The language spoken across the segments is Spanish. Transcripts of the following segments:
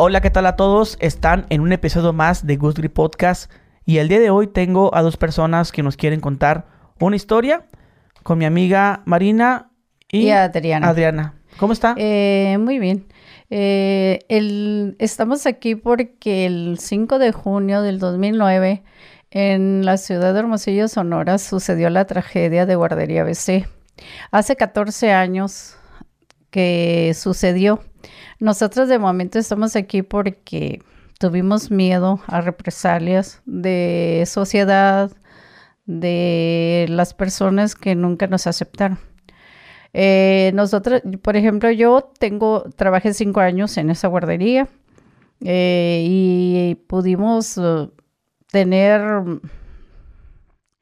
Hola, ¿qué tal a todos? Están en un episodio más de Grip Podcast y el día de hoy tengo a dos personas que nos quieren contar una historia con mi amiga Marina y, Y Adriana. Adriana. ¿Cómo está? Eh, muy bien. Eh, el- estamos aquí porque el 5 de junio del 2009 en la ciudad de Hermosillo, Sonora, sucedió la tragedia de Guardería BC. Hace 14 años que sucedió. Nosotros de momento estamos aquí porque tuvimos miedo a represalias de sociedad, de las personas que nunca nos aceptaron. Eh, nosotros, por ejemplo, yo tengo, trabajé cinco años en esa guardería eh, y pudimos eh, tener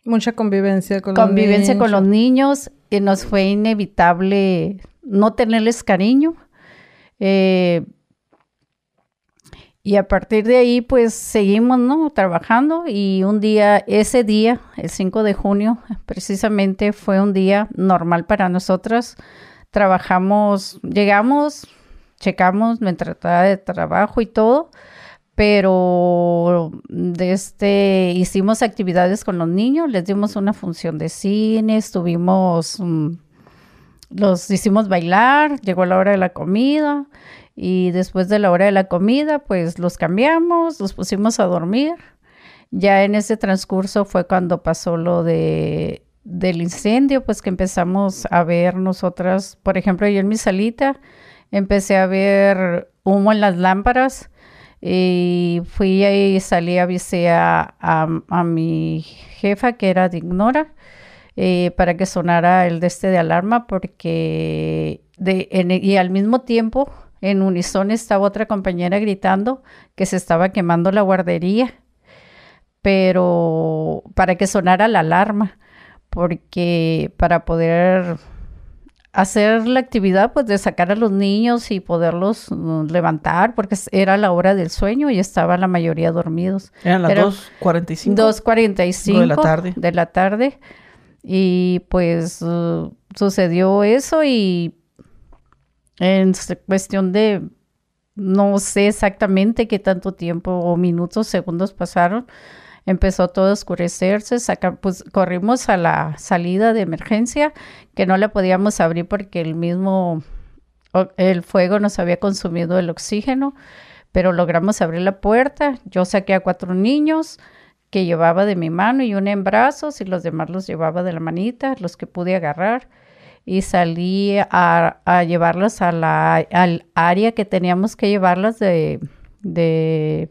Mucha convivencia con los convivencia con los niños y nos fue inevitable no tenerles cariño. Eh, y a partir de ahí, pues seguimos, ¿no? Trabajando y un día, ese día, el 5 de junio, precisamente fue un día normal para nosotras. Trabajamos, llegamos, checamos nuestra tarea de trabajo y todo, pero de este, hicimos actividades con los niños, les dimos una función de cine, estuvimos, mm, los hicimos bailar, llegó la hora de la comida y después de la hora de la comida, pues los cambiamos, los pusimos a dormir. Ya en ese transcurso fue cuando pasó lo de del incendio, pues que empezamos a ver nosotras, por ejemplo, yo en mi salita empecé a ver humo en las lámparas y fui y salí, avisé a, a, a mi jefa que era de Ignora eh, para que sonara el de este de alarma porque de, en- y al mismo tiempo en unison estaba otra compañera gritando que se estaba quemando la guardería pero para que sonara la alarma porque para poder hacer la actividad pues de sacar a los niños y poderlos mm, levantar porque era la hora del sueño y estaban la mayoría dormidos. Eran las era 2.45. 2.45 de la tarde. de la tarde. Y pues uh, sucedió eso y en cuestión de no sé exactamente qué tanto tiempo o minutos, segundos pasaron, empezó todo a oscurecerse, pues corrimos a la salida de emergencia que no la podíamos abrir porque el mismo el fuego nos había consumido el oxígeno, pero logramos abrir la puerta. Yo saqué a cuatro niños que llevaba de mi mano y uno en brazos y los demás los llevaba de la manita, los que pude agarrar y salí a, llevarlos a la, al área que teníamos que llevarlas de, de,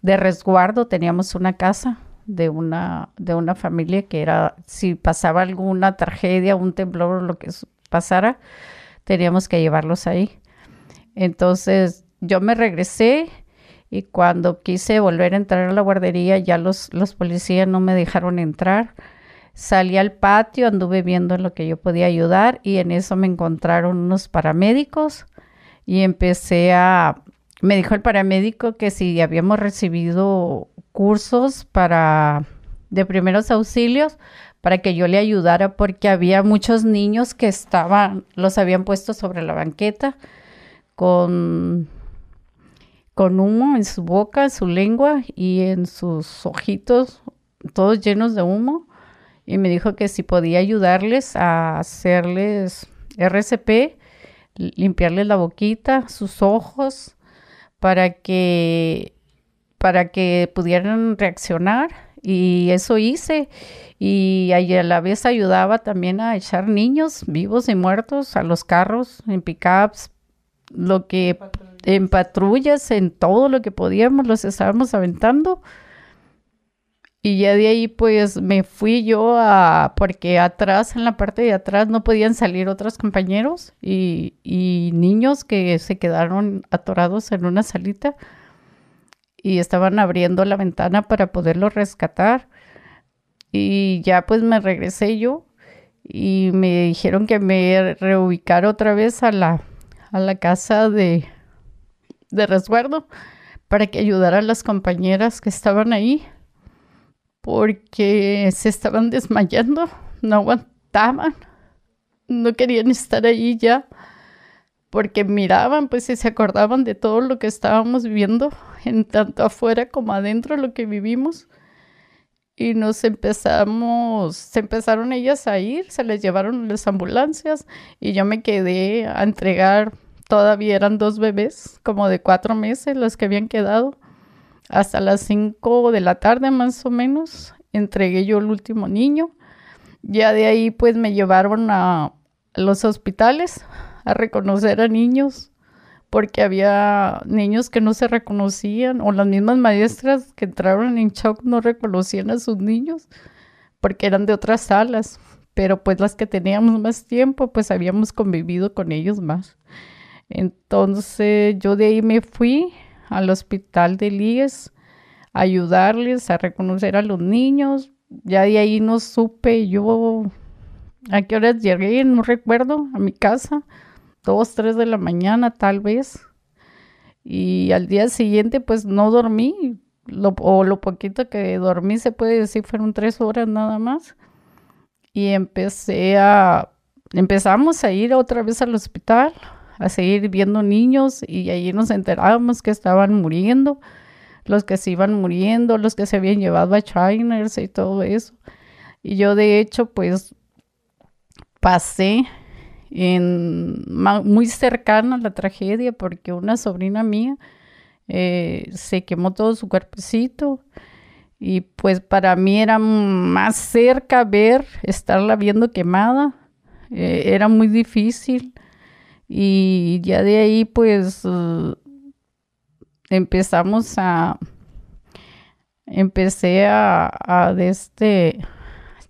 de resguardo. Teníamos una casa de una, de una familia que era, si pasaba alguna tragedia, un temblor lo que pasara, teníamos que llevarlos ahí. Entonces yo me regresé y cuando quise volver a entrar a la guardería ya los, los policías no me dejaron entrar. Salí al patio, anduve viendo en lo que yo podía ayudar y en eso me encontraron unos paramédicos y empecé a... Me dijo el paramédico que si habíamos recibido cursos para de primeros auxilios para que yo le ayudara porque había muchos niños que estaban, los habían puesto sobre la banqueta con, con humo en su boca, en su lengua y en sus ojitos, todos llenos de humo. Y me dijo que si podía ayudarles a hacerles RCP, limpiarles la boquita, sus ojos, para que, para que pudieran reaccionar. Y eso hice. Y a la vez ayudaba también a echar niños vivos y muertos a los carros, en pickups, lo que en patrullas, en todo lo que podíamos, los estábamos aventando. Y ya de ahí pues me fui yo a, porque atrás, en la parte de atrás, no podían salir otros compañeros y, niños que se quedaron atorados en una salita y estaban abriendo la ventana para poderlos rescatar. Y ya pues me regresé yo y me dijeron que me reubicara otra vez a la, a la casa de, de resguardo para que ayudara a las compañeras que estaban ahí porque se estaban desmayando, no aguantaban, no querían estar ahí ya porque miraban, pues, y se acordaban de todo lo que estábamos viviendo, en tanto afuera como adentro, lo que vivimos. Y nos empezamos, se empezaron ellas a ir, se les llevaron las ambulancias y yo me quedé a entregar, todavía eran dos bebés, como de cuatro meses, los que habían quedado. Hasta las cinco de la tarde más o menos, entregué yo el último niño. Ya de ahí pues me llevaron a los hospitales a reconocer a niños porque había niños que no se reconocían o las mismas maestras que entraron en shock no reconocían a sus niños porque eran de otras salas, pero pues las que teníamos más tiempo pues habíamos convivido con ellos más. Entonces yo de ahí me fui al hospital de Líes a ayudarles a reconocer a los niños. Ya de ahí no supe yo a qué horas llegué, no recuerdo, a mi casa dos, tres de la mañana tal vez. Y al día siguiente pues no dormí, lo, o lo poquito que dormí se puede decir fueron tres horas nada más. Y empecé a, empezamos a ir otra vez al hospital, a seguir viendo niños y ahí nos enterábamos que estaban muriendo, los que se iban muriendo, los que se habían llevado a Chiners y todo eso. Y yo de hecho pues pasé en, muy cercana a la tragedia porque una sobrina mía eh, se quemó todo su cuerpecito y pues para mí era más cerca ver, estarla viendo quemada, eh, era muy difícil y ya de ahí pues empezamos a, empecé a, a de este,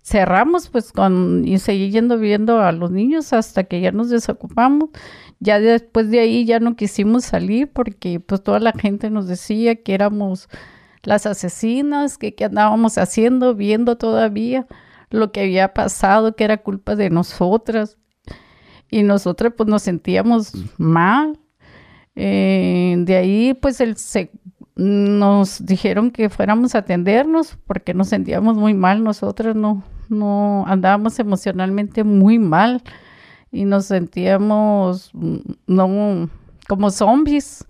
cerramos pues con y seguí yendo viendo a los niños hasta que ya nos desocupamos. Ya después de ahí ya no quisimos salir porque pues toda la gente nos decía que éramos las asesinas, que qué andábamos haciendo, viendo todavía lo que había pasado, que era culpa de nosotras. Y nosotras pues nos sentíamos mal. Eh, de ahí pues el, se, nos dijeron que fuéramos a atendernos porque nos sentíamos muy mal, nosotras no, no andábamos emocionalmente muy mal y nos sentíamos mm, no como zombies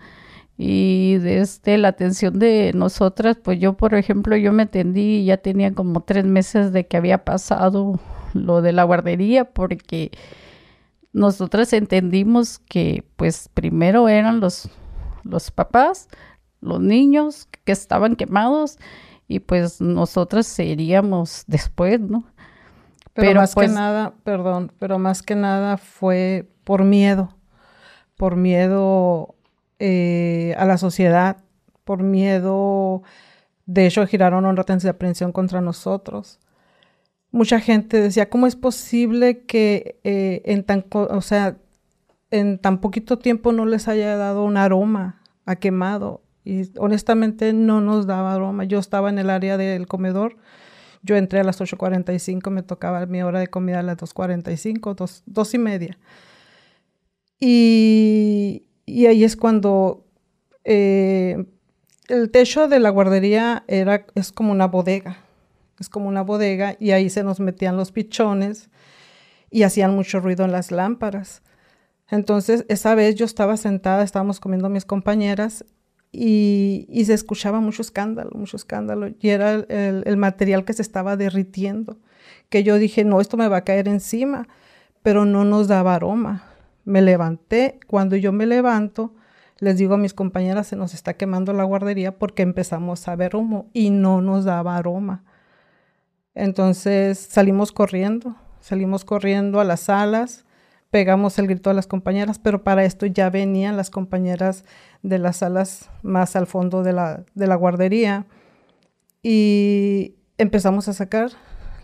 y desde la atención de nosotras, pues yo por ejemplo yo me atendí ya tenía como tres meses de que había pasado lo de la guardería porque nosotras entendimos que pues primero eran los, los papás, los niños que estaban quemados y pues nosotras seríamos después, ¿no? Pero, más que pues nada, perdón, pero más que nada fue por miedo, por miedo eh, a la sociedad, por miedo, de hecho giraron un orden de aprehensión contra nosotros. Mucha gente decía, ¿cómo es posible que eh, en tan, o sea, en tan poquito tiempo no les haya dado un aroma a quemado? y honestamente no nos daba aroma. Yo estaba en el área del comedor, yo entré a las 8.45, me tocaba mi hora de comida a las 2.45, dos, dos y media. Y, y ahí es cuando eh, el techo de la guardería era, es como una bodega, es como una bodega y ahí se nos metían los pichones y hacían mucho ruido en las lámparas. Entonces, esa vez yo estaba sentada, estábamos comiendo mis compañeras y, se escuchaba mucho escándalo, mucho escándalo, y era el, material que se estaba derritiendo, que yo dije, no, esto me va a caer encima, pero no nos daba aroma. Me levanté, cuando yo me levanto, les digo a mis compañeras, se nos está quemando la guardería porque empezamos a ver humo y no nos daba aroma. Entonces salimos corriendo, salimos corriendo a las salas, pegamos el grito a las compañeras, pero para esto ya venían las compañeras de las salas más al fondo de la, de la guardería y empezamos a sacar.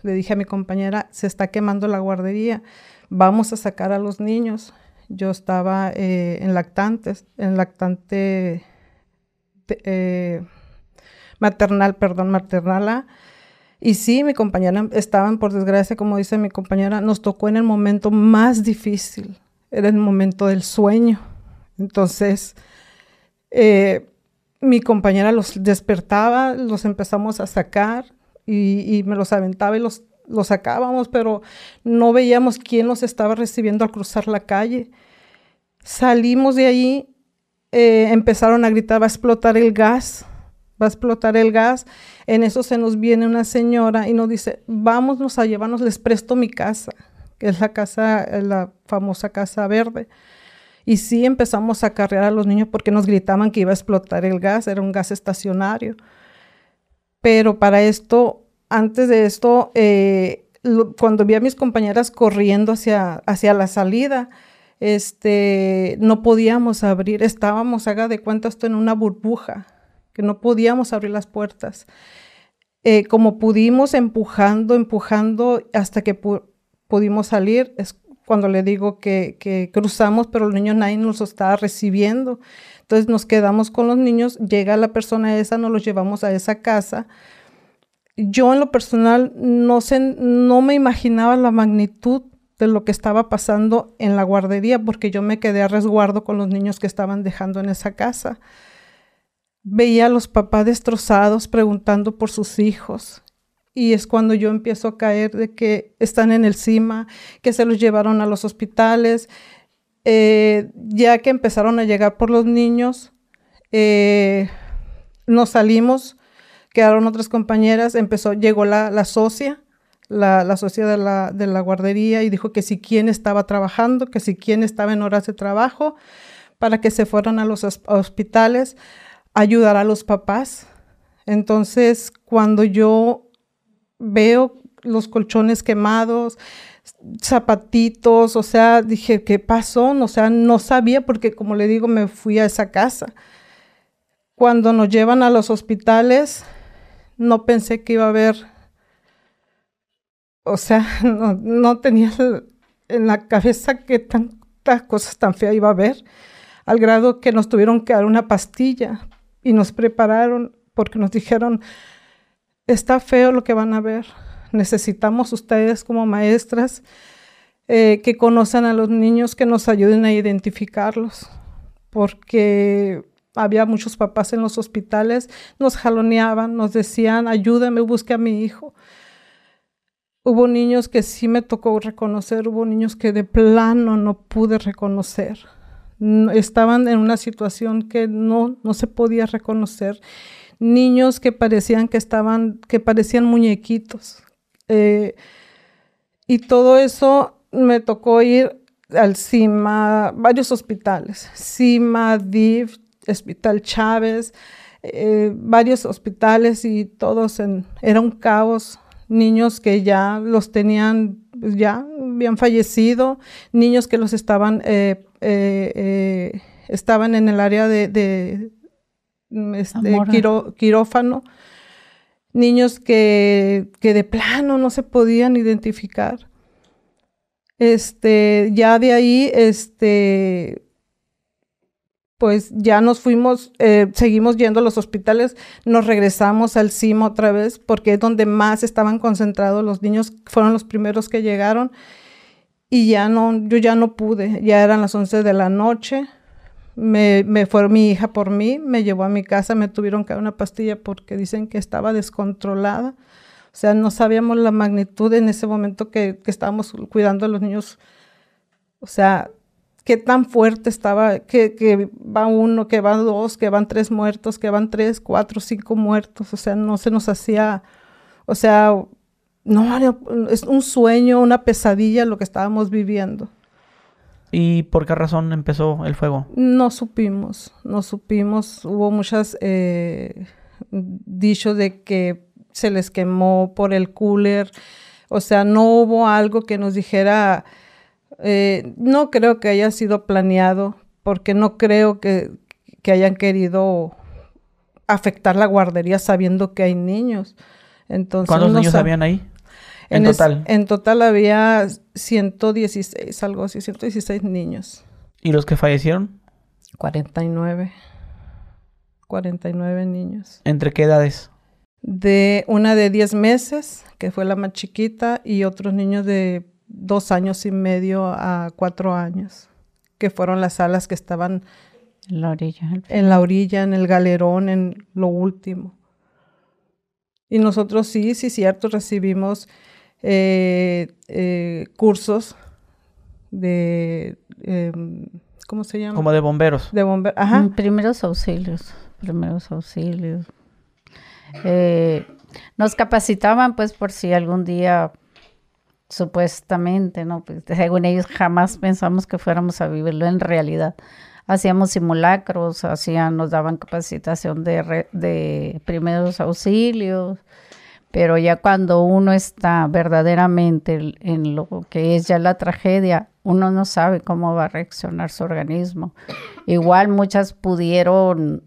Le dije a mi compañera, se está quemando la guardería, vamos a sacar a los niños. Yo estaba eh, en lactantes, en lactante eh, maternal, perdón, maternal y sí, mi compañera estaban, por desgracia, como dice mi compañera, nos tocó en el momento más difícil, era el momento del sueño. Entonces, eh, mi compañera los despertaba, los empezamos a sacar y, me los aventaba y los, sacábamos, pero no veíamos quién los estaba recibiendo al cruzar la calle. Salimos de ahí, eh, empezaron a gritar, va a explotar el gas, va a explotar el gas. En eso se nos viene una señora y nos dice, vámonos a llevarnos, les presto mi casa, que es la casa, la famosa casa verde. Y sí empezamos a carrear a los niños porque nos gritaban que iba a explotar el gas, era un gas estacionario. Pero para esto, antes de esto, eh, cuando vi a mis compañeras corriendo hacia, hacia la salida, este, no podíamos abrir, estábamos, haga de cuenta esto en una burbuja, que no podíamos abrir las puertas. Eh, como pudimos empujando, empujando hasta que pudimos salir, es cuando le digo que, cruzamos, pero el niño nadie nos estaba recibiendo. Entonces nos quedamos con los niños, llega la persona esa, nos los llevamos a esa casa. Yo en lo personal no, sé, no me imaginaba la magnitud de lo que estaba pasando en la guardería porque yo me quedé a resguardo con los niños que estaban dejando en esa casa. Veía a los papás destrozados preguntando por sus hijos. Y es cuando yo empiezo a caer de que están en el CIMA, que se los llevaron a los hospitales, eh, ya que empezaron a llegar por los niños, eh, nos salimos, quedaron otras compañeras, empezó, llegó la, socia, la, socia de la, de la, guardería y dijo que si quién estaba trabajando, que si quién estaba en horas de trabajo, para que se fueran a los hospitales, ayudar a los papás. Entonces, cuando yo veo los colchones quemados, zapatitos, o sea, dije, ¿qué pasó? O sea, no sabía porque, como le digo, me fui a esa casa. Cuando nos llevan a los hospitales, no pensé que iba a haber, o sea, no, tenía en la cabeza que tantas cosas tan feas iba a haber, al grado que nos tuvieron que dar una pastilla y nos prepararon porque nos dijeron, está feo lo que van a ver. Necesitamos ustedes como maestras eh, que conozcan a los niños, que nos ayuden a identificarlos, porque había muchos papás en los hospitales, nos jaloneaban, nos decían, ayúdame, busque a mi hijo. Hubo niños que sí me tocó reconocer, hubo niños que de plano no pude reconocer. Estaban en una situación que no, no se podía reconocer. Niños que parecían que estaban, que parecían muñequitos. Eh, y todo eso me tocó ir al CIMA, varios hospitales, CIMA, DIF, Hospital Chávez, eh, varios hospitales y todos en, era un caos, niños que ya los tenían, ya habían fallecido, niños que los estaban, eh, estaban en el área de, Mm, este, quirófano, niños que, que, de plano no se podían identificar. Este, ya de ahí, este, pues ya nos fuimos, eh, seguimos yendo a los hospitales, nos regresamos al CIMA otra vez, porque es donde más estaban concentrados los niños, fueron los primeros que llegaron, y ya no, yo ya no pude, ya eran las 11 de la noche, me, me, fue mi hija por mí, me llevó a mi casa, me tuvieron que dar una pastilla porque dicen que estaba descontrolada. O sea, no sabíamos la magnitud en ese momento que, que estábamos cuidando a los niños. O sea, qué tan fuerte estaba, que, que, va uno, que van dos, que van tres muertos, que van tres, cuatro, cinco muertos. O sea, no se nos hacía, o sea, no, es un sueño, una pesadilla lo que estábamos viviendo. ¿Y por qué razón empezó el fuego? No supimos, no supimos. Hubo muchas eh, dichos de que se les quemó por el cooler. O sea, no hubo algo que nos dijera, eh, no creo que haya sido planeado, porque no creo que, que hayan querido afectar la guardería sabiendo que hay niños. Entonces, ¿Cuántos niños habían ahí? En, total. en total había 116, algo así, 116 niños. ¿Y los que fallecieron? 49. 49 niños. ¿Entre qué edades? De una de 10 meses, que fue la más chiquita, y otros niños de dos años y medio a cuatro años, que fueron las salas que estaban en la orilla. En la orilla, en el galerón, en lo último. Y nosotros sí, sí, cierto, recibimos eh, eh, cursos de em, ¿cómo se llama? Como de bomberos. De bomberos, ajá. Mm, Primeros auxilios, primeros auxilios. Eh, nos capacitaban pues por si algún día, supuestamente, ¿no? Pues, según ellos jamás pensamos que fuéramos a vivirlo en realidad. Hacíamos simulacros, hacían, nos daban capacitación de, re- de primeros auxilios, pero ya cuando uno está verdaderamente en- lo que es ya la tragedia, uno no sabe cómo va a reaccionar su organismo. Igual muchas pudieron,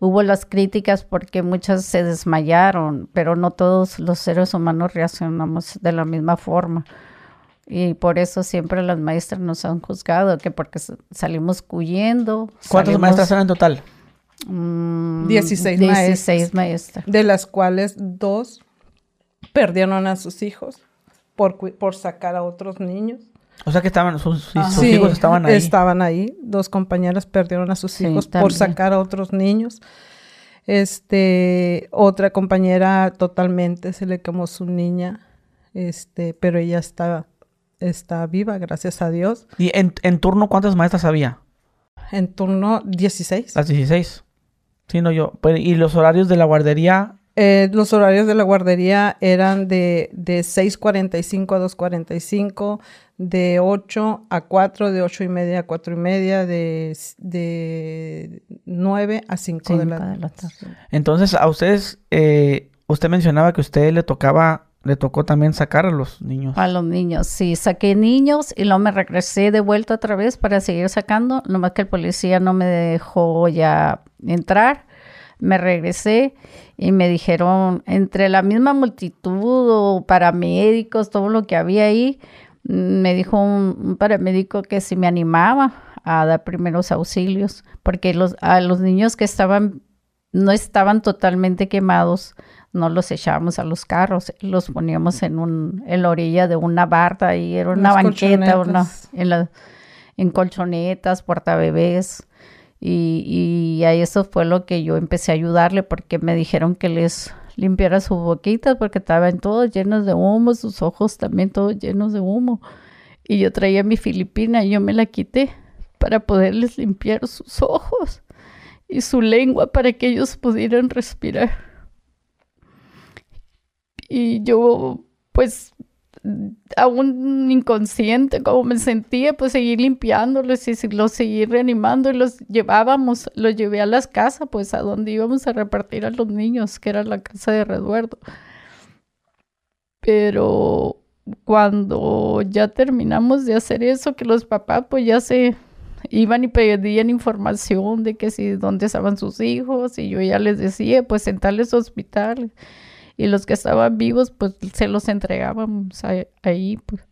hubo las críticas porque muchas se desmayaron, pero no todos los seres humanos reaccionamos de la misma forma. Y por eso siempre las maestras nos han juzgado, que porque salimos huyendo. ¿Cuántas salimos, maestras eran en total? Mm, 16 16 maestras. De las cuales dos perdieron a sus hijos por, por sacar a otros niños. O sea que estaban, sus, sus Ah, Sí, hijos estaban ahí. Estaban ahí. Dos compañeras perdieron a sus Sí, hijos también. por sacar a otros niños. Este, otra compañera totalmente se le quemó su niña, este, pero ella está, está viva, gracias a Dios. ¿Y en, en turno cuántas maestras había? En turno 16. Las 16. Sí, no yo. Pues, y los horarios de la guardería, Eh, los horarios de la guardería eran de, de 6.45 a 2.45, de 8 a 4, de 8 y media a 4 y media, de, de 9 a 5 de Cinco la de la tarde. tarde. entonces a ustedes, eh, usted mencionaba que a usted le tocaba, le tocó también sacar a los niños. A los niños, sí, saqué niños y luego me regresé de vuelta otra vez para seguir sacando, nomás que el policía no me dejó ya entrar. Me regresé y me dijeron, entre la misma multitud o paramédicos, todo lo que había ahí, mm, me dijo un, paramédico que si me animaba a dar primeros auxilios, porque los, a los niños que estaban, no estaban totalmente quemados, no los echábamos a los carros, los poníamos en, un, en la orilla de una barda y era una banqueta, una, en, la, en colchonetas, portabebés. Y, y a eso fue lo que yo empecé a ayudarle porque me dijeron que les limpiara sus boquitas porque estaban todos llenos de humo, sus ojos también todos llenos de humo. Y yo traía mi filipina y yo me la quité para poderles limpiar sus ojos y su lengua para que ellos pudieran respirar. Y yo, pues, aún inconsciente como me sentía, pues seguí limpiándolos y los seguí reanimando y los llevábamos, los llevé a las casas, pues a donde íbamos a repartir a los niños, que era la casa de resguardo. Pero cuando ya terminamos de hacer eso, que los papás pues ya se iban y pedían información de que si dónde estaban sus hijos y yo ya les decía pues en tales hospitales y los que estaban vivos pues se los entregábamos ahí pues.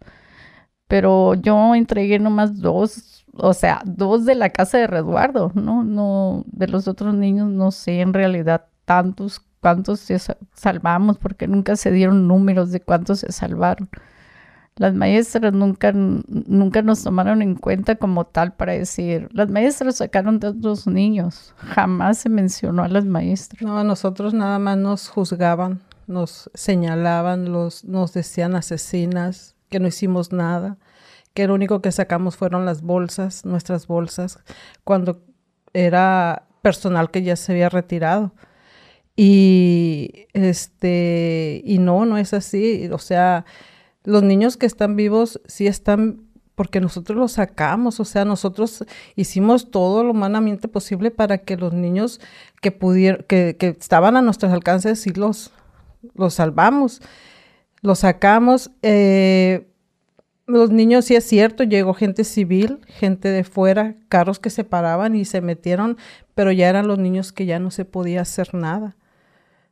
Pero yo entregué nomás dos o sea dos de la casa de resguardo no no de los otros niños no sé en realidad tantos cuántos se sa- salvamos porque nunca se dieron números de cuántos se salvaron. Las maestras nunca, nunca nos tomaron en cuenta como tal para decir, las maestras sacaron tantos niños, jamás se mencionó a las maestras. No, a nosotros nada más nos juzgaban, nos señalaban, los, nos decían asesinas, que no hicimos nada, que lo único que sacamos fueron las bolsas, nuestras bolsas, cuando era personal que ya se había retirado. Y este, y no, no es así. O sea, los niños que están vivos sí están porque nosotros los sacamos, o sea, nosotros hicimos todo lo humanamente posible para que los niños que que estaban a nuestros alcances, sí los, los salvamos, los sacamos. eh, los niños, sí es cierto, llegó gente civil, gente de fuera, carros que se paraban y se metieron, pero ya eran los niños que ya no se podía hacer nada.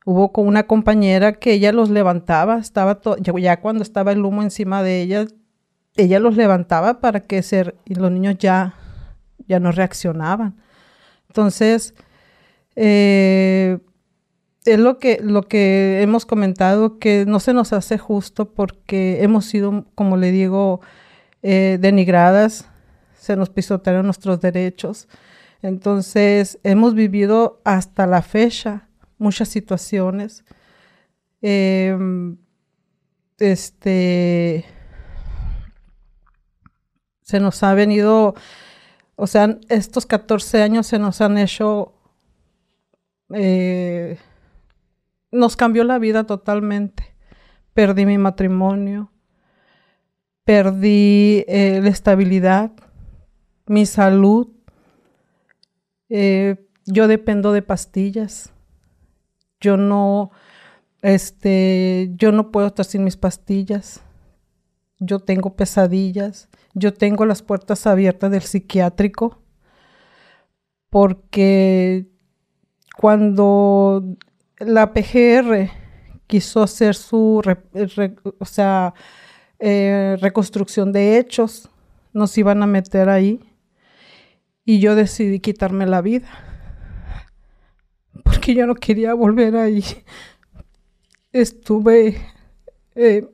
Hubo con una compañera que ella los levantaba, estaba ya, cuando estaba el humo encima de ella, ella los levantaba para que se, y los niños ya, ya no reaccionaban. Entonces, eh, es lo que, lo que hemos comentado, que no se nos hace justo porque hemos sido, como le digo, eh, denigradas, se nos pisotearon nuestros derechos. Entonces, hemos vivido hasta la fecha muchas situaciones. Em, este se nos ha venido O sea, estos 14 años se nos han hecho... eh, nos cambió la vida totalmente. Perdí mi matrimonio, perdí eh, la estabilidad, mi salud. Eh, yo dependo de pastillas. Yo no, este, yo no puedo estar sin mis pastillas. Yo tengo pesadillas. Yo tengo las puertas abiertas del psiquiátrico porque cuando la PGR quiso hacer su, o sea, eh, reconstrucción de hechos, nos iban a meter ahí. Y yo decidí quitarme la vida. Porque yo no quería volver ahí. Estuve, eh,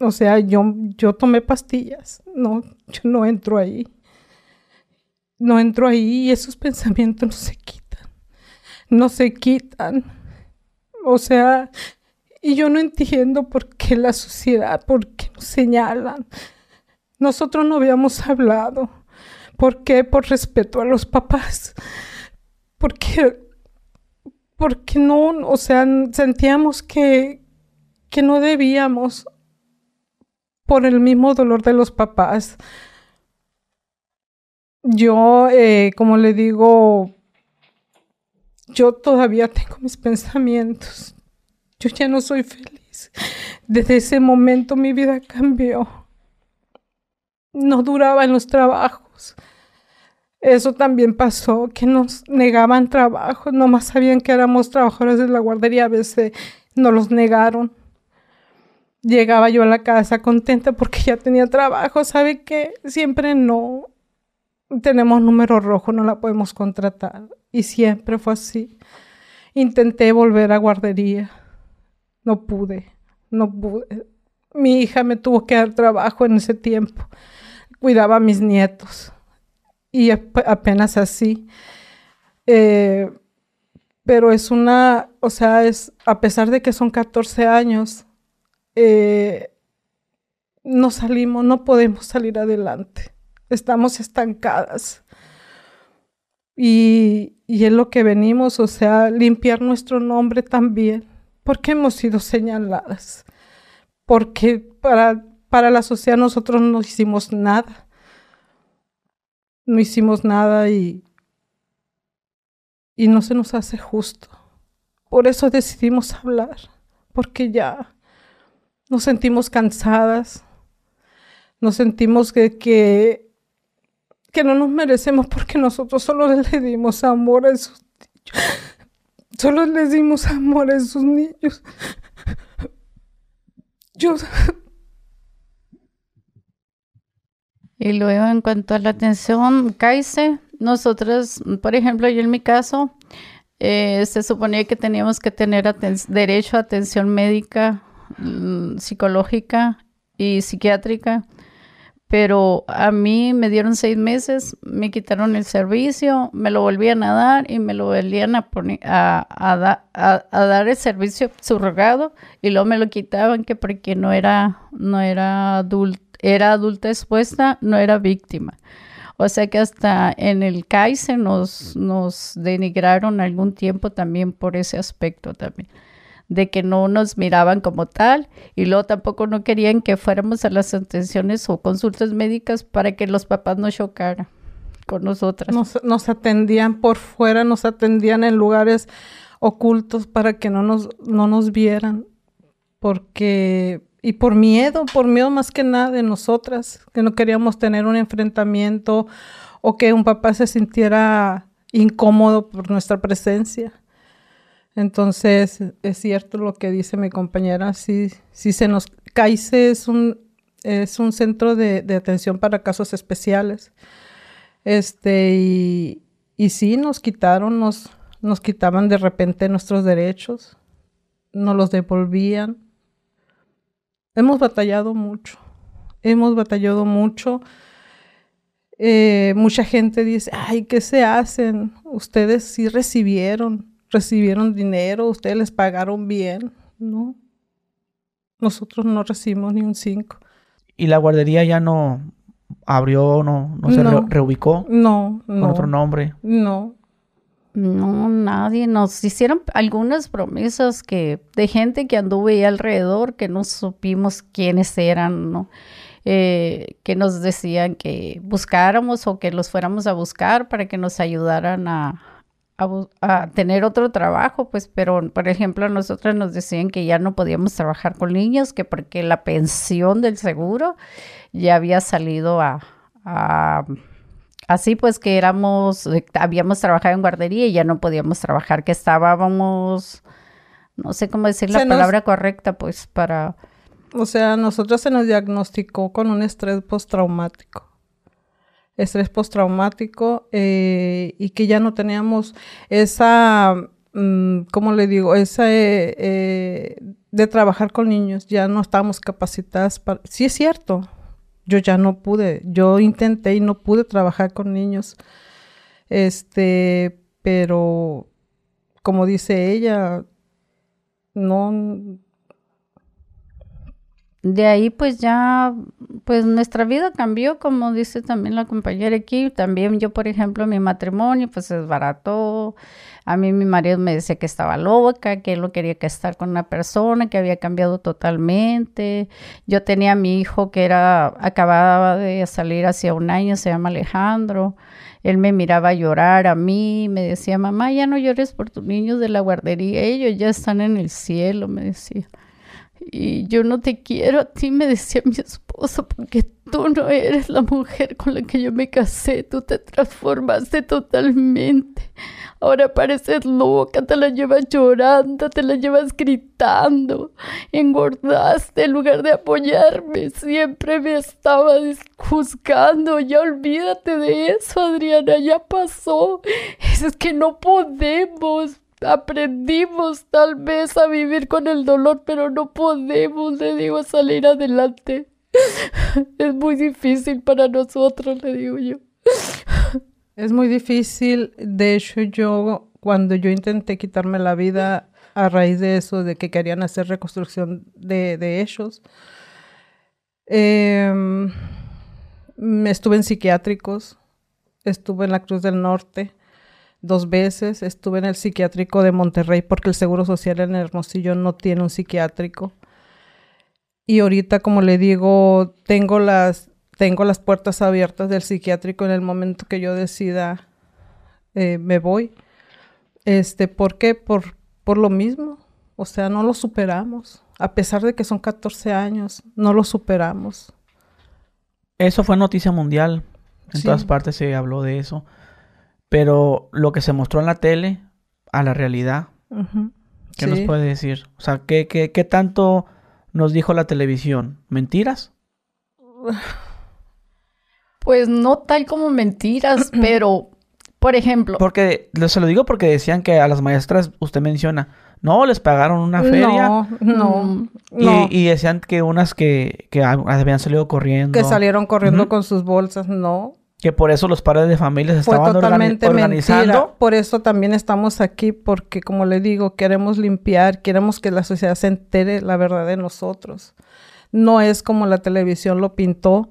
o sea, yo, yo tomé pastillas, no, yo no entro ahí. No entro ahí y esos pensamientos no se quitan, no se quitan. O sea, y yo no entiendo por qué la sociedad, por qué nos señalan. Nosotros no habíamos hablado. ¿Por qué? Por respeto a los papás. Porque, porque no, o sea, sentíamos que, que no debíamos por el mismo dolor de los papás. Yo, eh, como le digo, yo todavía tengo mis pensamientos. Yo ya no soy feliz. Desde ese momento mi vida cambió. No duraba en los trabajos. Eso también pasó, que nos negaban trabajo. Nomás sabían que éramos trabajadores de la guardería. A veces nos los negaron. Llegaba yo a la casa contenta porque ya tenía trabajo. ¿Sabe qué? Siempre no. Tenemos número rojo, no la podemos contratar. Y siempre fue así. Intenté volver a guardería. No pude, no pude. Mi hija me tuvo que dar trabajo en ese tiempo. Cuidaba a mis nietos. Y ap- apenas así. Eh, pero es una, o sea, es, a pesar de que son 14 años, eh, no salimos, no podemos salir adelante. Estamos estancadas. Y, y es lo que venimos, o sea, limpiar nuestro nombre también, porque hemos sido señaladas, porque para, para la sociedad nosotros no hicimos nada, no hicimos nada y, y no se nos hace justo. Por eso decidimos hablar, porque ya nos sentimos cansadas, nos sentimos que, que, que no nos merecemos porque nosotros solo le dimos amor a esos niños. Solo les dimos amor a esos niños. Yo, Y luego en cuanto a la atención CAICE, nosotros, por ejemplo, yo en mi caso, eh, se suponía que teníamos que tener derecho a atención médica, mm, psicológica y psiquiátrica, pero a mí me dieron seis meses, me quitaron el servicio, me lo volvían a dar y me lo volvían a, poner, a, a da- a- a dar el servicio subrogado y luego me lo quitaban que porque no era, no era era adulta expuesta, no era víctima. O sea que hasta en el CAICE nos, nos denigraron algún tiempo también por ese aspecto también, de que no nos miraban como tal y luego tampoco no querían que fuéramos a las atenciones o consultas médicas para que los papás no chocaran con nosotras. nos, nos atendían por fuera, nos atendían en lugares ocultos para que no nos, no nos vieran, porque, y por miedo, por miedo más que nada de nosotras, que no queríamos tener un enfrentamiento o que un papá se sintiera incómodo por nuestra presencia. Entonces, es cierto lo que dice mi compañera, sí, sí se nos... CAICE es un, es un centro de, de atención para casos especiales. Este, y, y sí, nos quitaron, nos, nos quitaban de repente nuestros derechos, nos los devolvían. Hemos batallado mucho, hemos batallado mucho. Eh, mucha gente dice, ay, ¿qué se hacen? Ustedes sí recibieron, recibieron dinero, ustedes les pagaron bien, ¿no? Nosotros no recibimos ni un cinco. Y la guardería ya no abrió, no, no se re- reubicó No, con otro nombre. No. No, nadie. Nos hicieron algunas promesas que de gente que anduvo ahí alrededor que no supimos quiénes eran, ¿no? Eh, que nos decían que buscáramos o que los fuéramos a buscar para que nos ayudaran a, a tener otro trabajo, pues, pero por ejemplo, a nosotros nos decían que ya no podíamos trabajar con niños, que porque la pensión del seguro ya había salido a, a Así pues que éramos, eh, habíamos trabajado en guardería y ya no podíamos trabajar, que estábamos, no sé cómo decir la Se nos- palabra correcta, pues para, O sea, a nosotros se nos diagnosticó con un estrés postraumático. Estrés postraumático eh, y que ya no teníamos esa, mm, ¿cómo le digo? Esa eh, eh, de trabajar con niños. Ya no estábamos capacitadas para... Sí es cierto, yo ya no pude. Yo intenté y no pude trabajar con niños. Este, pero como dice ella, no, de ahí pues ya, pues nuestra vida cambió, como dice también la compañera aquí, también yo, por ejemplo, mi matrimonio pues se desbarató, a mí mi marido me decía que estaba loca, que él no quería que estar con una persona, que había cambiado totalmente, yo tenía a mi hijo que era, acababa de salir hacia un año, se llama Alejandro, él me miraba llorar a mí, me decía, mamá, ya no llores por tus niños de la guardería, ellos ya están en el cielo, me decía. Y yo no te quiero a ti, me decía mi esposo, porque tú no eres la mujer con la que yo me casé, tú te transformaste totalmente. Ahora pareces loca, te la llevas llorando, te la llevas gritando, engordaste en lugar de apoyarme, siempre me estaba dis- juzgando, ya olvídate de eso, Adriana, ya pasó. Es que no podemos, aprendimos tal vez a vivir con el dolor, pero no podemos, le digo, salir adelante. Es muy difícil para nosotros, le digo yo. Es muy difícil. De hecho, yo, cuando yo intenté quitarme la vida a raíz de eso, de que querían hacer reconstrucción de, de em, me estuve en psiquiátricos, estuve en la Cruz del Norte dos veces, estuve en el psiquiátrico de Monterrey porque el Seguro Social en Hermosillo no tiene un psiquiátrico. Y ahorita, como le digo, tengo las, tengo las puertas abiertas del psiquiátrico en el momento que yo decida eh, me voy. Este, ¿por qué? Por, por lo mismo. O sea, no lo superamos. A pesar de que son 14 años, no lo superamos. Eso fue noticia mundial. En Sí. todas partes se habló de eso. Pero lo que se mostró en la tele a la realidad. ¿qué nos puede decir? O sea, ¿qué, qué, qué tanto nos dijo la televisión? ¿Mentiras? Pues no tal como mentiras, pero, por ejemplo, Porque, se lo digo porque decían que a las maestras, usted menciona, no, les pagaron una feria. No, no, Y, no. y decían que unas que, que hab- habían salido corriendo. que salieron corriendo con sus bolsas, no. Que por eso los padres de familia se Fue estaban organi- totalmente organizando. mentira. Por eso también estamos aquí, porque como le digo, queremos limpiar, queremos que la sociedad se entere la verdad de nosotros. No es como la televisión lo pintó,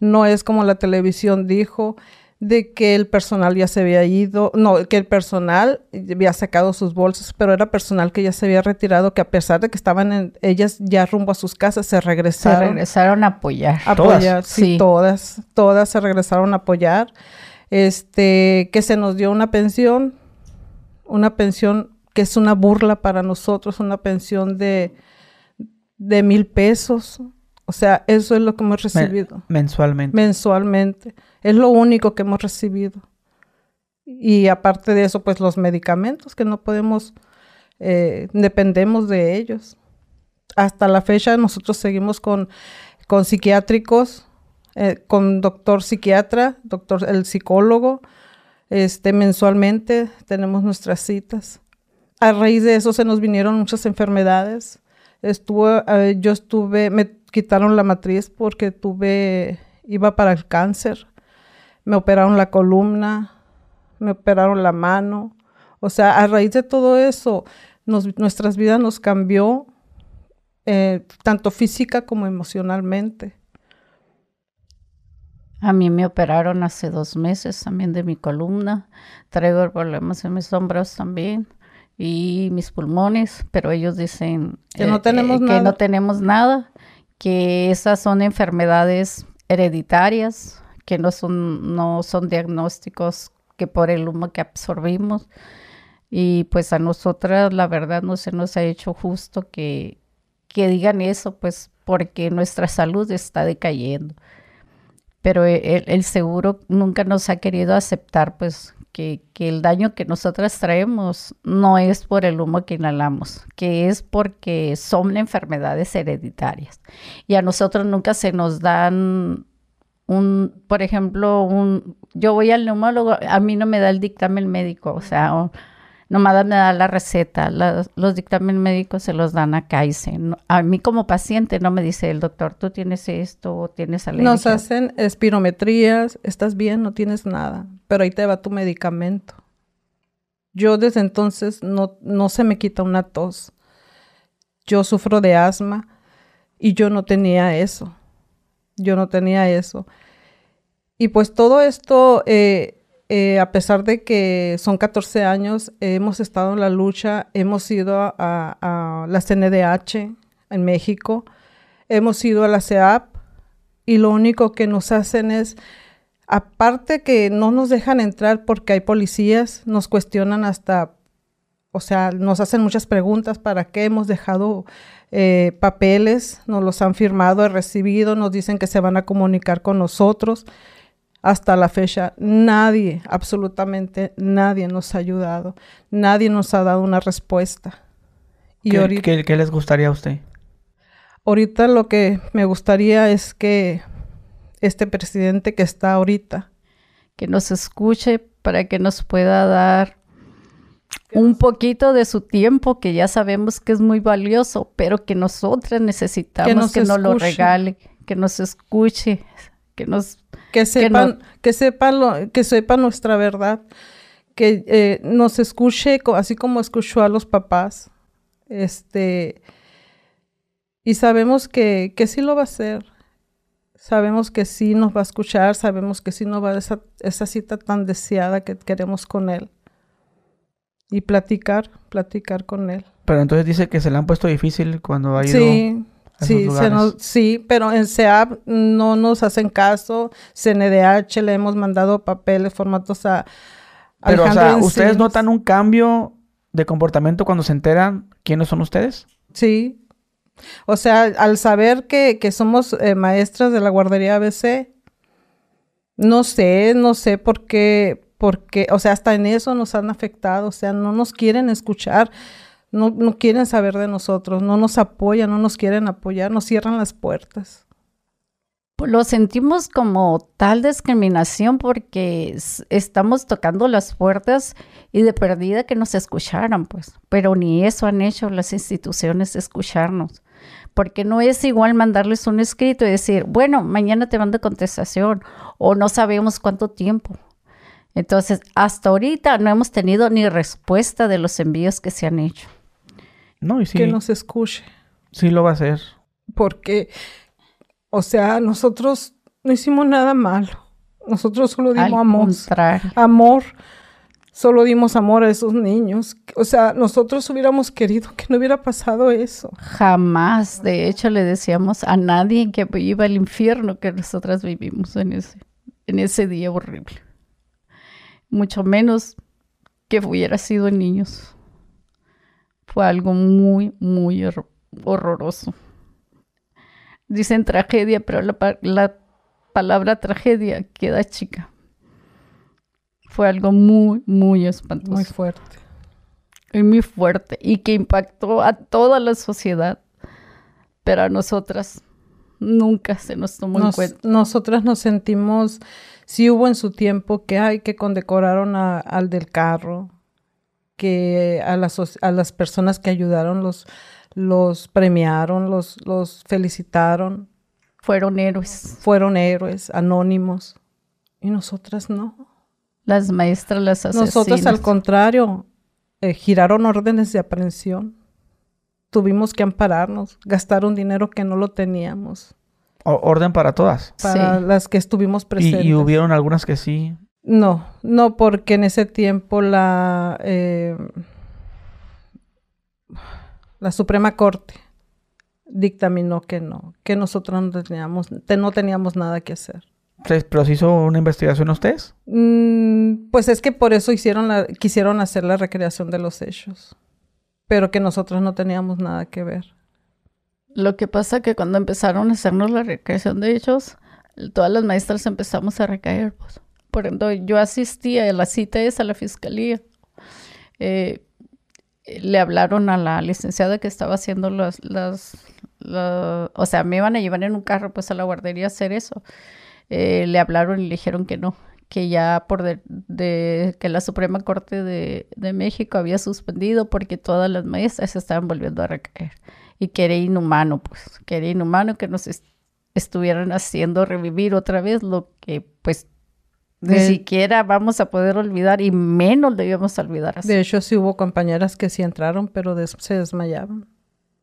no es como la televisión dijo de que el personal ya se había ido, no, que el personal había sacado sus bolsas, pero era personal que ya se había retirado, que a pesar de que estaban en, ellas ya rumbo a sus casas, se se regresaron regresaron a apoyar. a Todas. apoyar, sí, Sí. todas, todas se regresaron a apoyar. Este, que se nos dio una pensión, una pensión que es una burla para nosotros, una pensión de, de mil pesos. O sea, eso es lo que hemos Men- recibido mensualmente. mensualmente. Es lo único que hemos recibido. Y aparte de eso, pues los medicamentos que no podemos, eh, dependemos de ellos. Hasta la fecha nosotros seguimos con, con psiquiátricos, eh, con doctor psiquiatra, doctor el psicólogo, este mensualmente tenemos nuestras citas. A raíz de eso se nos vinieron muchas enfermedades. Eh, yo estuve, me quitaron la matriz porque tuve, iba para el cáncer. Me operaron la columna, me operaron la mano. O sea, a raíz de todo eso, nos- nuestras vidas nos cambió, eh, tanto física como emocionalmente. A mí me operaron hace dos meses también de mi columna. Traigo problemas en mis hombros también y mis pulmones, pero ellos dicen Que no tenemos nada. no tenemos nada, que esas son enfermedades hereditarias, que no son, no son diagnósticos que por el humo que absorbimos. Y pues a nosotras la verdad no se nos ha hecho justo que, que digan eso, pues porque nuestra salud está decayendo. Pero e- el, seguro nunca nos ha querido aceptar, pues que, que el daño que nosotras traemos no es por el humo que inhalamos, que es porque son enfermedades hereditarias. Y a nosotros nunca se nos dan un, por ejemplo, un, yo voy al neumólogo, a mí no me da el dictamen médico, o sea, o- nomás me da la receta, los dictámenes médicos se los dan a Kaiser. No- a mí como paciente no me dice el doctor, tú tienes esto o tienes alergia. Nos hacen espirometrías, estás bien, no tienes nada, pero ahí te va tu medicamento. Yo desde entonces no, no se me quita una tos. Yo sufro de asma y yo no tenía eso. Yo no tenía eso. Y pues todo esto, eh, eh, a pesar de que son 14 años, hemos estado en la lucha, hemos ido a, a- la CNDH en México, hemos ido a la CEAP y lo único que nos hacen es, aparte que no nos dejan entrar porque hay policías, nos cuestionan hasta, o sea, nos hacen muchas preguntas para qué hemos dejado eh, papeles, nos los han firmado, he recibido, nos dicen que se van a comunicar con nosotros. Hasta la fecha, nadie, absolutamente nadie nos ha ayudado, nadie nos ha dado una respuesta. Y ¿Qué, ahorita, qué- qué les gustaría a usted? ahorita lo que me gustaría es que este presidente que está ahorita, que nos escuche para que nos pueda dar un poquito de su tiempo, que ya sabemos que es muy valioso, pero que nosotras necesitamos nos que, nos lo regale, que nos escuche, que nos... que sepan, no- que sepan, lo- que sepan nuestra verdad, que eh, nos escuche así como escuchó a los papás, este, y sabemos que, que sí lo va a hacer, sabemos que sí nos va a escuchar, sabemos que sí nos va a dar esa, esa cita tan deseada que queremos con él, y platicar, platicar con él. Pero entonces dice que se le han puesto difícil cuando ha ido. Sí, a sí, esos se nos- sí, pero en SEAP no nos hacen caso. CNDH le hemos mandado papeles, formatos a. Pero, o sea, ¿ustedes notan un cambio de comportamiento cuando se enteran quiénes son ustedes? Sí. O sea, al saber que, que somos eh, maestras de la guardería ABC, no sé, no sé por qué, porque, o sea, hasta en eso nos han afectado, o sea, no nos quieren escuchar, no, no quieren saber de nosotros, no nos apoyan, no nos quieren apoyar, nos cierran las puertas. pues, Lo sentimos como tal discriminación porque estamos tocando las puertas y de perdida que nos escucharan, pues. Pero ni eso han hecho las instituciones escucharnos. Porque no es igual mandarles un escrito y decir, bueno, mañana te mando contestación o no sabemos cuánto tiempo. Entonces, hasta ahorita no hemos tenido ni respuesta de los envíos que se han hecho. No, y sí, Que nos escuche. sí lo va a hacer. porque, o sea, nosotros no hicimos nada malo. Nosotros solo dimos Al amor. contrario. Amor. Solo dimos amor a esos niños. O sea, nosotros hubiéramos querido que no hubiera pasado eso. Jamás, de hecho, le decíamos a nadie que iba al infierno que nosotras vivimos en ese, en ese día horrible. Mucho menos que hubiera sido niños. Fue algo muy, muy hor- horroroso. Dicen tragedia, pero la, pa- la palabra tragedia queda chica. Fue algo muy, muy espantoso Muy fuerte. y muy fuerte y que impactó a toda la sociedad, pero a nosotras nunca se nos tomó en cuenta. nosotras nos sentimos, sí hubo en su tiempo que hay que condecoraron a- al del carro, que a las, a las personas que ayudaron los, los premiaron, los, los felicitaron, Fueron héroes. fueron héroes, anónimos, y nosotras no. Las maestras, las asesinas. Nosotros al contrario, eh, giraron órdenes de aprehensión. Tuvimos que ampararnos, gastaron dinero que no lo teníamos. O- orden para todas. para Sí. las que estuvimos presentes. y hubieron algunas que sí. No, no, porque en ese tiempo la, eh, la Suprema Corte dictaminó que no, que nosotros no teníamos, te- no teníamos nada que hacer. ¿Pero se hizo una investigación ustedes? Mm, pues es que por eso hicieron la, quisieron hacer la recreación de los hechos, pero que nosotros no teníamos nada que ver. Lo que pasa que cuando empezaron a hacernos la recreación de hechos, todas las maestras empezamos a recaer. Pues. Por ejemplo, yo asistía a la cita a la fiscalía. Eh, le hablaron a la licenciada que estaba haciendo las, las, la- o sea, me iban a llevar en un carro pues a la guardería a hacer eso. Eh, le hablaron y le dijeron que no, que ya por de, de- que la Suprema Corte de, de México había suspendido porque todas las maestras se estaban volviendo a recaer y que era inhumano, pues, que era inhumano que nos est- estuvieran haciendo revivir otra vez lo que pues ni siquiera vamos a poder olvidar y menos debíamos olvidar así. De hecho, sí hubo compañeras que sí entraron, pero des- se desmayaban.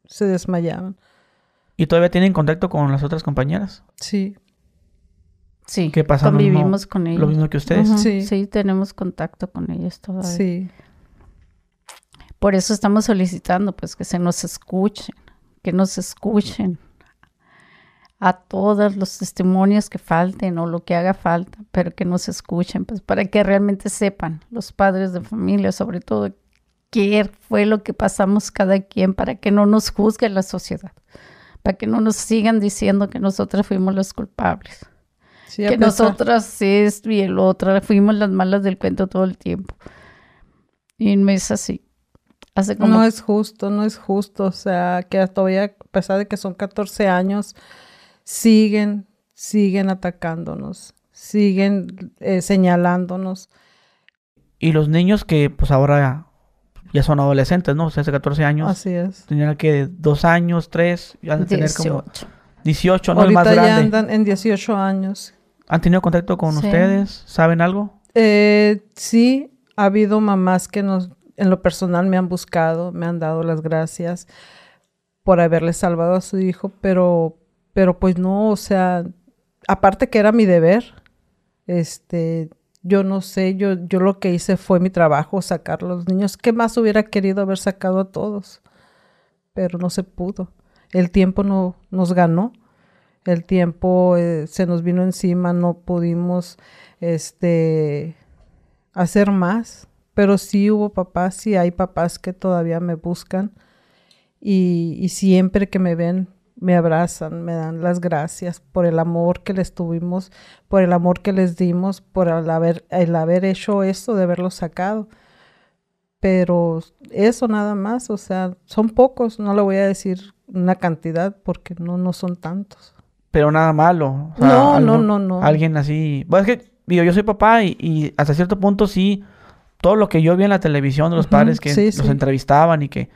Se desmayaban. ¿Y todavía tienen contacto con las otras compañeras? Sí. Sí, ¿Qué pasa? Mismo- convivimos con ellos. Lo mismo que ustedes. Sí. sí, tenemos contacto con ellos todavía. Sí. Por eso estamos solicitando pues que se nos escuchen, que nos escuchen a todos los testimonios que falten o lo que haga falta, pero que nos escuchen pues para que realmente sepan los padres de familia, sobre todo qué fue lo que pasamos cada quien para que no nos juzgue la sociedad, para que no nos sigan diciendo que nosotras fuimos las culpables Sí, que nosotras esto y el otro fuimos las malas del cuento todo el tiempo. Y no es así. Hace como No es justo, no es justo. O sea, que todavía, a pesar de que son 14 años, siguen, siguen atacándonos, siguen eh, señalándonos. Y los niños que pues ahora ya son adolescentes, ¿no? O sea, hace 14 años. Así es. Tenían que dos años, tres, ya han de tener como 18. 18, ¿no? El más Ahorita ya grande. andan en 18 años. ¿Han tenido contacto con Sí. ustedes? ¿Saben algo? Eh, sí, ha habido mamás que nos, en lo personal me han buscado, me han dado las gracias por haberle salvado a su hijo, pero, pero pues no, o sea, aparte que era mi deber, este, yo no sé, yo, yo lo que hice fue mi trabajo, sacar a los niños. ¿Qué más hubiera querido haber sacado a todos? Pero no se pudo. El tiempo no nos ganó. El tiempo eh, se nos vino encima, no pudimos este hacer más. Pero sí hubo papás, sí hay papás que todavía me buscan y, y siempre que me ven me abrazan, me dan las gracias por el amor que les tuvimos, por el amor que les dimos, por el haber, el haber hecho esto, de haberlo sacado. Pero eso nada más, o sea, son pocos, no le voy a decir una cantidad porque no, no son tantos. Pero nada malo. o sea, No, no, no, no. Alguien así. Bueno, es que, digo, yo soy papá y, y hasta cierto punto sí, todo lo que yo vi en la televisión de los Ujú, padres que sí, los sí. entrevistaban y que,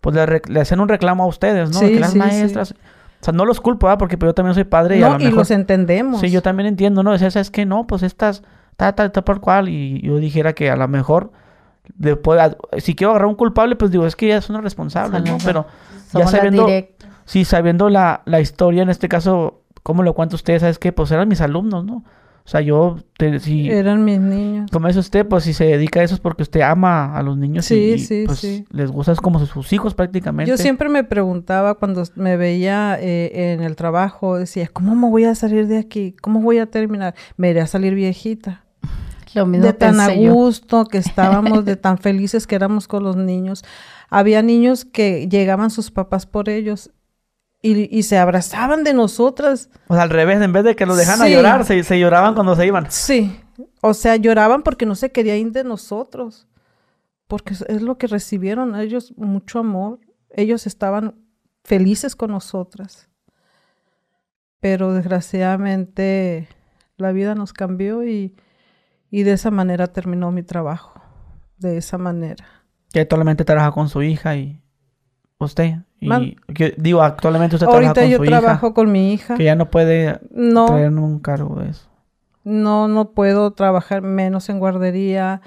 pues le, le hacían un reclamo a ustedes, ¿no? De Sí, que las maestras. O sea, no los culpo. Porque pues, yo también soy padre y a No, lo y mejor. los entendemos. Sí, yo también entiendo, ¿no? Decía, ¿sabes qué? No, pues estas, ta, ta, ta, por cual. Y yo dijera que a lo mejor, después, a- si quiero agarrar un culpable, pues digo, es que ya son los responsables, ¿no? Pero Somos las sabiendo- sí, sabiendo la, la historia, en este caso, ¿cómo lo cuenta usted? ¿Sabes qué? Pues eran mis alumnos, ¿no? O sea, yo, te- si, Eran mis niños. como dice usted, pues si se dedica a eso es porque usted ama a los niños Sí, y, sí, pues sí. les gusta, es como sus hijos prácticamente. Yo siempre me preguntaba cuando me veía eh, en el trabajo, decía, ¿cómo me voy a salir de aquí? ¿Cómo voy a terminar? Me iré a salir viejita. Lo mismo de tan a yo. gusto que estábamos, de tan felices que éramos con los niños. Había niños que llegaban sus papás por ellos y, y se abrazaban de nosotras. O sea, al revés, en vez de que los dejan a Sí. llorar, se, se lloraban cuando se iban. Sí, o sea, lloraban porque no se querían ir de nosotros, porque es- es lo que recibieron ellos, mucho amor. Ellos estaban felices con nosotras. Pero desgraciadamente la vida nos cambió y, y de esa manera terminó mi trabajo. De esa manera. Que actualmente trabaja con su hija y usted. Y Man- que- digo, actualmente usted trabaja Ahorita con yo su trabajo hija. con mi hija. Que ya no puede No, traer un cargo de eso. no, no puedo trabajar menos en guardería.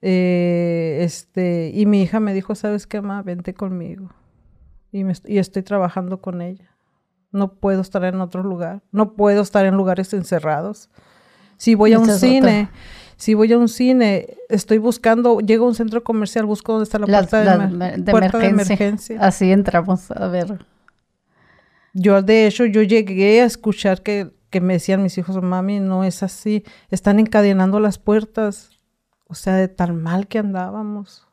eh, este, y mi hija me dijo, ¿sabes qué, ma? Vente conmigo. Y, me y estoy trabajando con ella. No puedo estar en otro lugar. No puedo estar en lugares encerrados. Si voy a un cine, otra. Si voy a un cine, estoy buscando, llego a un centro comercial, busco dónde está la puerta, de, emer- puerta de emergencia. emergencia. Así entramos a ver. Yo, de hecho, yo llegué a escuchar que, que me decían mis hijos, mami, no es así, están encadenando las puertas. O sea, de tan mal que andábamos.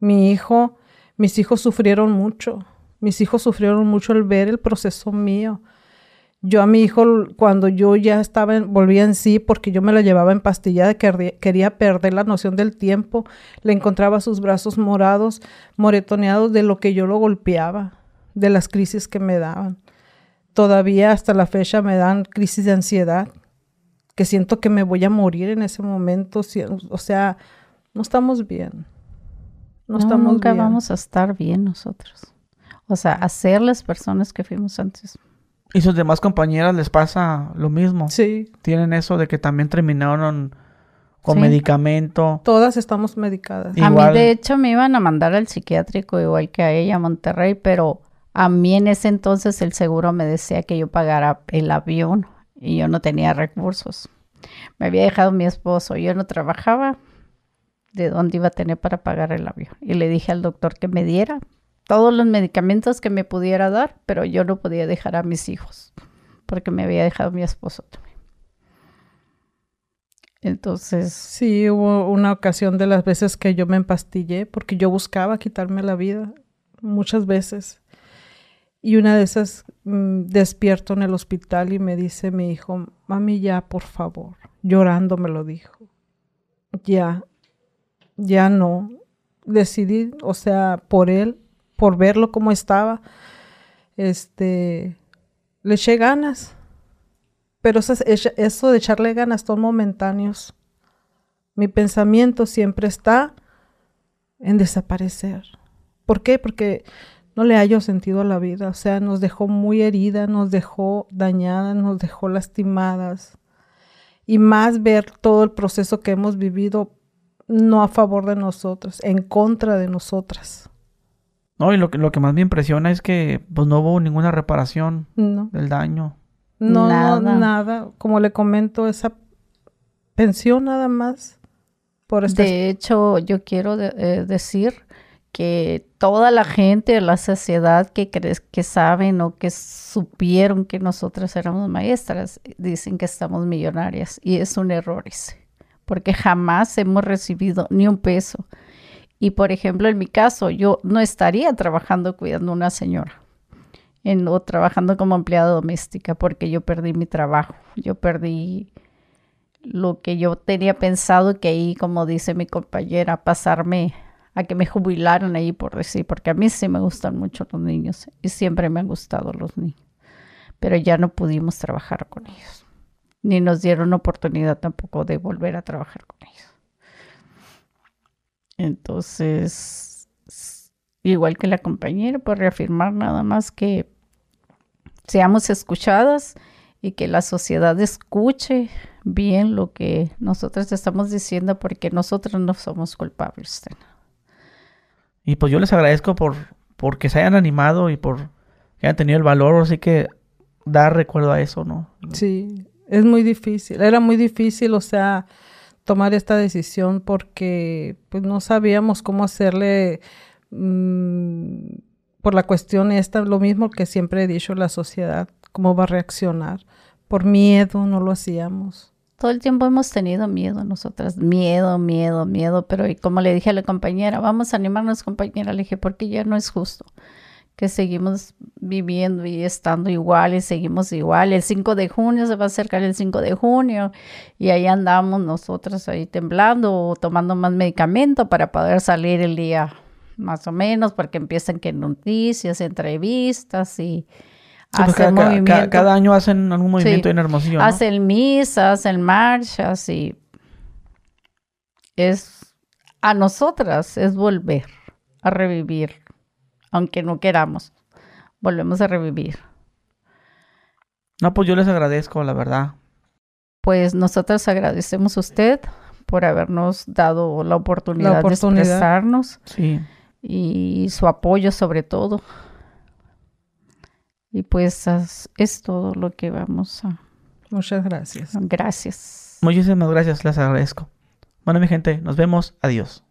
Mi hijo, mis hijos sufrieron mucho. Mis hijos sufrieron mucho al ver el proceso mío. Yo a mi hijo, cuando yo ya estaba, en- volvía en sí, porque yo me la llevaba empastillada, querría- quería perder la noción del tiempo, le encontraba sus brazos morados, moretoneados de lo que yo lo golpeaba, de las crisis que me daban. Todavía hasta la fecha me dan crisis de ansiedad, que siento que me voy a morir en ese momento. si- O sea, no estamos bien. No, No, estamos nunca bien. vamos a estar bien nosotros. O sea, a ser las personas que fuimos antes. Y sus demás compañeras les pasa lo mismo. Sí, Tienen eso de que también terminaron con Sí. medicamento. todas estamos medicadas. A mí, de hecho, me iban a mandar al psiquiátrico igual que a ella a Monterrey, pero a mí en ese entonces el seguro me decía que yo pagara el avión y yo no tenía recursos. Me había dejado mi esposo, yo no trabajaba. ¿De dónde iba a tener para pagar el avión? Y le dije al doctor que me diera todos los medicamentos que me pudiera dar, pero yo no podía dejar a mis hijos porque me había dejado mi esposo también. Entonces, Sí, hubo una ocasión de las veces que yo me empastillé porque yo buscaba quitarme la vida muchas veces. Y una de esas mm, despierto en el hospital y me dice mi hijo, mami, ya, por favor. Llorando me lo dijo. Ya, ya no. Decidí, o sea, por él, por verlo como estaba, este, le eché ganas. Pero eso, es- eso de echarle ganas son momentáneos. Mi pensamiento siempre está en desaparecer. ¿Por qué? Porque no le hallo sentido a la vida. O sea, nos dejó muy herida, nos dejó dañadas, nos dejó lastimadas. Y más ver todo el proceso que hemos vivido no a favor de nosotros, en contra de nosotras. No, y lo que, lo que más me impresiona es que pues no hubo ninguna reparación No, del daño. no, Nada. Como le comento, esa pensión nada más por este De hecho, yo quiero de- eh, decir que toda la gente de la sociedad que crees que saben o que supieron que nosotras éramos maestras dicen que estamos millonarias y es un error ese, porque jamás hemos recibido ni un peso. Y por ejemplo, en mi caso, yo no estaría trabajando cuidando a una señora en, o trabajando como empleada doméstica porque yo perdí mi trabajo, yo perdí lo que yo tenía pensado que ahí, como dice mi compañera, pasarme a que me jubilaran ahí por decir, porque a mí sí me gustan mucho los niños y siempre me han gustado los niños, pero ya no pudimos trabajar con ellos, ni nos dieron oportunidad tampoco de volver a trabajar con ellos. Entonces, igual que la compañera, por reafirmar nada más que seamos escuchadas y que la sociedad escuche bien lo que nosotros estamos diciendo porque nosotros no somos culpables. de nada. Y pues yo les agradezco por, por que se hayan animado y por que hayan tenido el valor, así que dar recuerdo a eso, ¿no? Sí, es muy difícil, era muy difícil, o sea, tomar esta decisión porque pues no sabíamos cómo hacerle mm, por la cuestión esta, lo mismo que siempre he dicho la sociedad, cómo va a reaccionar. Por miedo no lo hacíamos. Todo el tiempo hemos tenido miedo nosotras, miedo, miedo, miedo, pero y como le dije a la compañera, vamos a animarnos compañera, le dije, porque ya no es justo que seguimos viviendo y estando iguales, seguimos igual. El 5 de junio se va a acercar el 5 de junio y ahí andamos nosotros ahí temblando o tomando más medicamento para poder salir el día más o menos, porque empiezan que noticias, entrevistas y Sí, pues hacer cada, cada- movimiento. cada- cada año hacen algún movimiento Sí. en Hermosillo, ¿no? Hacen misas, hacen marchas y es a nosotras es volver a revivir, aunque no queramos, volvemos a revivir. No, pues yo les agradezco, la verdad. Pues nosotras agradecemos a usted por habernos dado la oportunidad, oportunidad. de expresarnos Sí. y su apoyo sobre todo. Y pues es todo lo que vamos a... Muchas gracias. Gracias. Muchísimas gracias, les agradezco. Bueno, mi gente, nos vemos. Adiós.